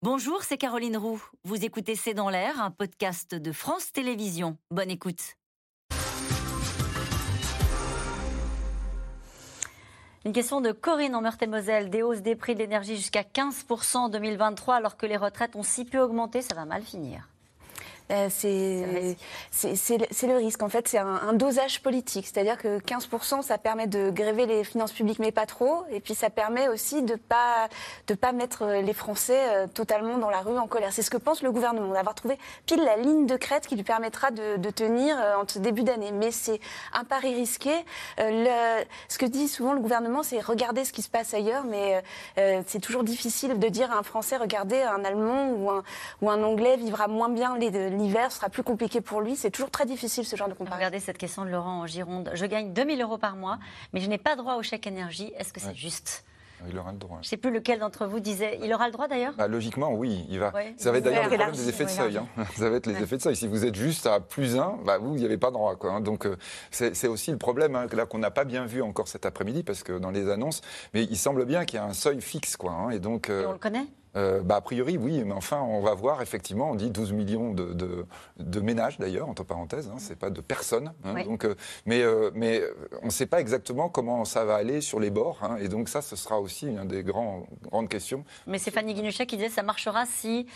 Bonjour, c'est Caroline Roux. Vous écoutez C'est dans l'air, un podcast de France Télévisions. Bonne écoute. Une question de Corinne en Meurthe-et-Moselle. Des hausses des prix de l'énergie jusqu'à 15% en 2023 alors que les retraites ont si peu augmenté, ça va mal finir. Euh, c'est le risque. En fait, c'est un, dosage politique. C'est-à-dire que 15%, ça permet de gréver les finances publiques, mais pas trop. Et puis, ça permet aussi de ne pas, de pas mettre les Français euh, totalement dans la rue en colère. C'est ce que pense le gouvernement, d'avoir trouvé pile la ligne de crête qui lui permettra de, de tenir euh, en ce début d'année. Mais c'est un pari risqué. Le, ce que dit souvent le gouvernement, c'est regarder ce qui se passe ailleurs. Mais c'est toujours difficile de dire à un Français, regardez, un Allemand ou un, ou un Anglais vivra moins bien les l'hiver sera plus compliqué pour lui. C'est toujours très difficile ce genre de comparaison. Regardez cette question de Laurent en Gironde. Je gagne 2000 euros par mois, mais je n'ai pas droit au chèque énergie. Est-ce que c'est juste? Il aura le droit. Je ne sais plus lequel d'entre vous disait. Il aura le droit d'ailleurs? Bah, Logiquement, oui. Il va. Ça va être d'ailleurs le problème des effets de seuil. Hein. Ça va être les effets de seuil. Si vous êtes juste à plus 1, bah, vous, n'y avez pas droit. Quoi, hein. Donc, euh, c'est aussi le problème hein, là qu'on n'a pas bien vu encore cet après-midi, parce que dans les annonces, mais il semble bien qu'il y a un seuil fixe. Quoi, et, donc, euh, et on le connaît? Euh, bah, a priori, oui, mais enfin, on va voir, effectivement, on dit 12 millions de, de, ménages, d'ailleurs, entre parenthèses, hein, c'est pas de personnes. Hein, donc, euh, mais, euh, mais on ne sait pas exactement comment ça va aller sur les bords, hein, et donc ça, ce sera aussi une des grands, grandes questions. Mais c'est Fanny Guinuchet qui disait ça marchera si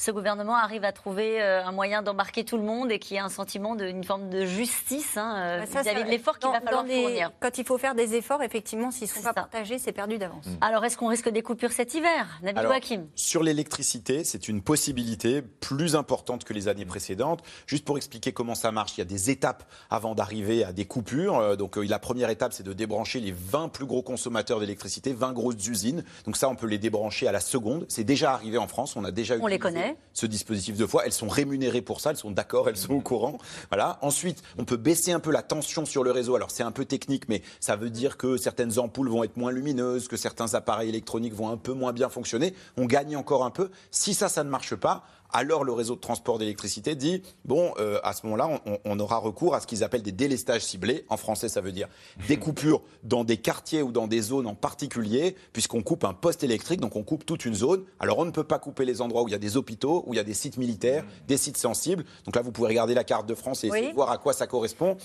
ce gouvernement arrive à trouver euh, un moyen d'embarquer tout le monde et qu'il y ait un sentiment d'une forme de justice hein, euh, vis-à-vis de l'effort qu'il va falloir fournir. Quand il faut faire des efforts, effectivement, s'ils ne sont pas partagés, c'est perdu d'avance. Mm. Alors, est-ce qu'on risque des coupures cet hiver? Nabil Joachim Sur l'électricité, c'est une possibilité plus importante que les années précédentes. Juste pour expliquer comment ça marche, il y a des étapes avant d'arriver à des coupures. Euh, donc, la première étape, c'est de débrancher les 20 plus gros consommateurs d'électricité, 20 grosses usines. Donc, ça, on peut les débrancher à la seconde. C'est déjà arrivé en France, on a déjà On les connaît ce dispositif de fois. Elles sont rémunérées pour ça, elles sont d'accord, elles sont au courant. Voilà. Ensuite, on peut baisser un peu la tension sur le réseau. Alors c'est un peu technique, mais ça veut dire que certaines ampoules vont être moins lumineuses, que certains appareils électroniques vont un peu moins bien fonctionner. On gagne encore un peu. Si ça, ça ne marche pas, alors le réseau de transport d'électricité dit bon, euh, à ce moment-là, on, aura recours à ce qu'ils appellent des délestages ciblés. En français, ça veut dire des coupures dans des quartiers ou dans des zones en particulier, puisqu'on coupe un poste électrique, donc on coupe toute une zone. Alors on ne peut pas couper les endroits où il y a des hôpitaux, où il y a des sites militaires, des sites sensibles. Donc là, vous pouvez regarder la carte de France et voir à quoi ça correspond.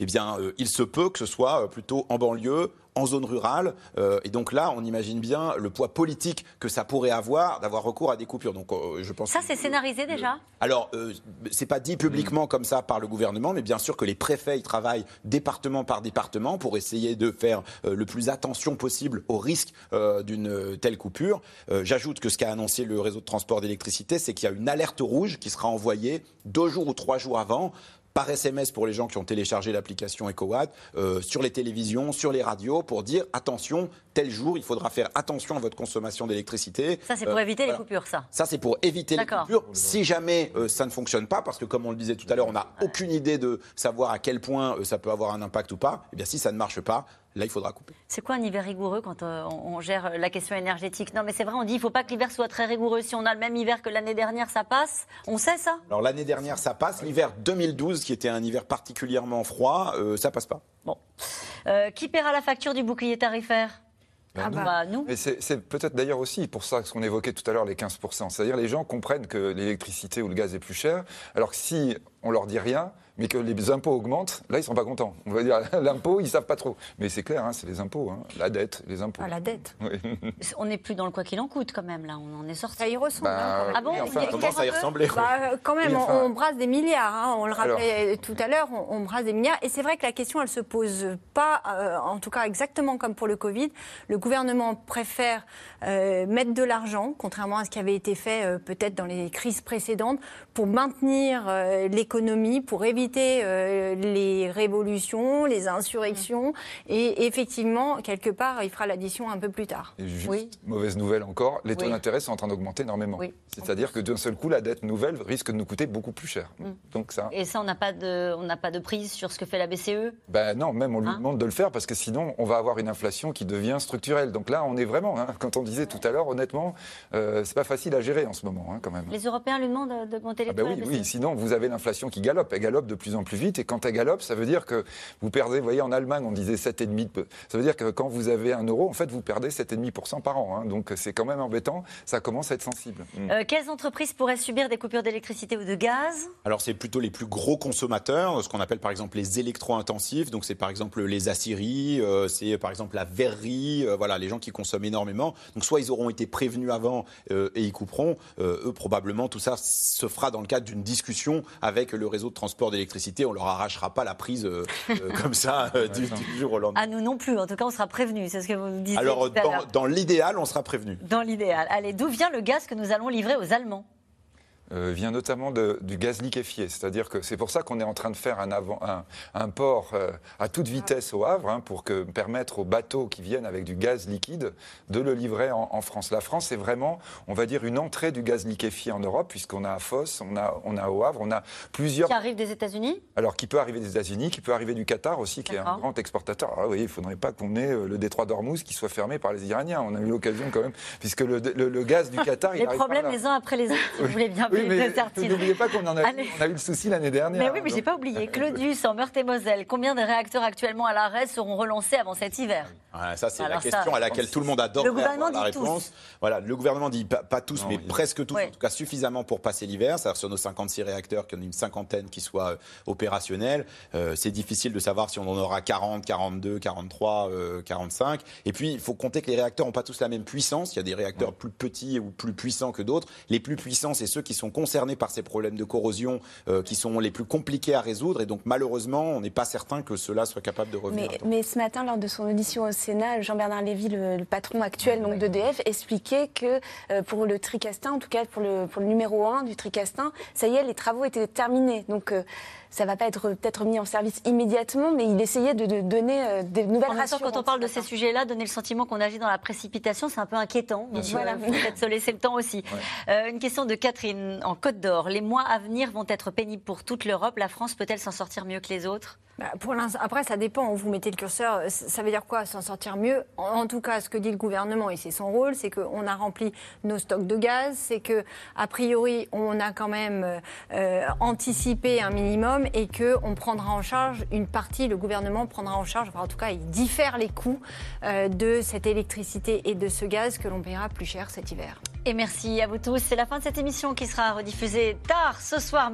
Eh bien, euh, il se peut que ce soit euh, plutôt en banlieue, en zone rurale. Euh, et donc là, on imagine bien le poids politique que ça pourrait avoir d'avoir recours à des coupures. Donc, euh, je pense ça, c'est scénarisé déjà? Alors, euh, c'est pas dit publiquement comme ça par le gouvernement, mais bien sûr que les préfets ils travaillent département par département pour essayer de faire le plus attention possible au risque d'une telle coupure. J'ajoute que ce qu'a annoncé le réseau de transport d'électricité, c'est qu'il y a une alerte rouge qui sera envoyée deux jours ou trois jours avant par SMS pour les gens qui ont téléchargé l'application EcoWatt, euh, sur les télévisions, sur les radios, pour dire attention, tel jour, il faudra faire attention à votre consommation d'électricité. Ça, c'est pour euh, éviter les coupures, ça Ça, c'est pour éviter les coupures. Si jamais euh, ça ne fonctionne pas, parce que comme on le disait tout à l'heure, on n'a aucune idée de savoir à quel point ça peut avoir un impact ou pas, eh bien si ça ne marche pas, Là, il faudra couper. C'est quoi un hiver rigoureux quand euh, on gère la question énergétique? Non, mais c'est vrai, on dit il ne faut pas que l'hiver soit très rigoureux. Si on a le même hiver que l'année dernière, ça passe? On sait ça? Alors l'année dernière, ça passe. L'hiver 2012, qui était un hiver particulièrement froid, euh, ça passe pas. Bon. Euh, qui paiera la facture du bouclier tarifaire? Ah bah, bah, nous. Mais c'est peut-être d'ailleurs aussi pour ça ce qu'on évoquait tout à l'heure, les 15%. C'est-à-dire les gens comprennent que l'électricité ou le gaz est plus cher, alors que si on leur dit rien, mais que les impôts augmentent, là, ils ne sont pas contents. On va dire, l'impôt, ils ne savent pas trop. Mais c'est clair, hein, c'est les impôts, hein. la dette, les impôts. Ah, la dette On n'est plus dans le quoi qu'il en coûte, quand même, là, on en est sorti. Ça y ressemble. Bah, hein, ah bon Comment ça y ressemblait bah, Quand même, on, brasse des milliards, on le rappelait tout à l'heure, on, brasse des milliards. Et c'est vrai que la question, elle ne se pose pas, euh, en tout cas exactement comme pour le Covid. Le gouvernement préfère euh, mettre de l'argent, contrairement à ce qui avait été fait euh, peut-être dans les crises précédentes, pour maintenir l'économie, pour éviter les révolutions, les insurrections. Et effectivement, quelque part, il fera l'addition un peu plus tard. Et juste, mauvaise nouvelle encore, les taux d'intérêt sont en train d'augmenter énormément. C'est-à-dire que d'un seul coup, la dette nouvelle risque de nous coûter beaucoup plus cher. Mm. Donc ça... Et ça, on n'a pas, de, on pas de prise sur ce que fait la BCE ben Non, même on lui hein? demande de le faire parce que sinon, on va avoir une inflation qui devient structurelle. Donc là, on est vraiment, hein, quand on disait tout à l'heure, honnêtement, euh, c'est pas facile à gérer en ce moment, hein, quand même. Les Européens lui demandent d'augmenter les ah ben taux oui, oui, sinon vous avez l'inflation qui galope. Elle galope de plus en plus vite. Et quand elle galope, ça veut dire que vous perdez, vous voyez, en Allemagne, on disait 7,5%. Ça veut dire que quand vous avez un euro, en fait, vous perdez 7,5% par an. Hein. Donc c'est quand même embêtant. Ça commence à être sensible. Mm. Euh, quelles entreprises pourraient subir des coupures d'électricité ou de gaz? Alors c'est plutôt les plus gros consommateurs, ce qu'on appelle par exemple les électro-intensifs. Donc c'est par exemple les aciéries, euh, c'est par exemple la verrerie, euh, voilà, les gens qui consomment énormément. Donc soit ils auront été prévenus avant et ils couperont. eux, probablement, tout ça se fera dans le cadre d'une discussion avec le réseau de transport d'électricité. On leur arrachera pas la prise comme ça du, jour au lendemain. À nous non plus. En tout cas, on sera prévenus. C'est ce que vous disiez. Alors dans, dans l'idéal, on sera prévenu. Dans l'idéal. Allez, d'où vient le gaz que nous allons livrer aux Allemands? Euh, vient notamment du gaz liquéfié. C'est-à-dire que c'est pour ça qu'on est en train de faire un, un, port euh, à toute vitesse au Havre hein, pour que, permettre aux bateaux qui viennent avec du gaz liquide de le livrer en, France. La France, c'est vraiment, on va dire, une entrée du gaz liquéfié en Europe, puisqu'on a à Fosse, on a, on a au Havre, on a plusieurs. Qui arrive des États-Unis? Alors, qui peut arriver des États-Unis, qui peut arriver du Qatar aussi, qui est un grand exportateur. Ah oui, il ne faudrait pas qu'on ait euh, le détroit d'Ormuz qui soit fermé par les Iraniens. On a eu l'occasion quand même, puisque le, gaz du Qatar. les problèmes les uns après les autres, si vous voulez bien oui, N'oubliez pas qu'on en a, on a eu le souci l'année dernière. Mais oui, mais j'ai pas oublié. Claudius, en Meurthe-et-Moselle, combien de réacteurs actuellement à l'arrêt seront relancés avant cet hiver? Ça, c'est la question à laquelle tout le monde adore avoir la réponse. Voilà, le gouvernement dit pas, tous, mais presque tous, en tout cas suffisamment pour passer l'hiver. C'est-à-dire sur nos 56 réacteurs, qu'il y en ait une cinquantaine qui soient euh, opérationnels. Euh, c'est difficile de savoir si on en aura 40, 42, 43, 45. Et puis, il faut compter que les réacteurs n'ont pas tous la même puissance. Il y a des réacteurs plus petits ou plus puissants que d'autres. Les plus puissants, c'est ceux qui sont concernés par ces problèmes de corrosion euh, qui sont les plus compliqués à résoudre. Et donc, malheureusement, on n'est pas certain que cela soit capable de revenir. Mais, ce matin, lors de son audition au Sénat, Jean-Bernard Lévy, le, patron actuel donc, d'EDF, expliquait que euh, pour le Tricastin, en tout cas pour le, pour le numéro 1 du Tricastin, ça y est, les travaux étaient terminés. Donc, euh, ça va pas être peut-être mis en service immédiatement, mais il essayait de, donner des nouvelles en quand on parle de ces sujets-là, donner le sentiment qu'on agit dans la précipitation, c'est un peu inquiétant. Donc voilà, peut-être se laisser le temps aussi. une question de Catherine en Côte d'Or les mois à venir vont être pénibles pour toute l'Europe. La France peut-elle s'en sortir mieux que les autres? Bah, Après, ça dépend où vous mettez le curseur. Ça veut dire quoi, s'en sortir mieux? En, tout cas, ce que dit le gouvernement, et c'est son rôle, c'est qu'on a rempli nos stocks de gaz, c'est que a priori, on a quand même euh, anticipé un minimum et qu'on prendra en charge une partie, le gouvernement prendra en charge, en tout cas, il diffère les coûts euh, de cette électricité et de ce gaz que l'on paiera plus cher cet hiver. Et merci à vous tous. C'est la fin de cette émission qui sera rediffusée tard ce soir.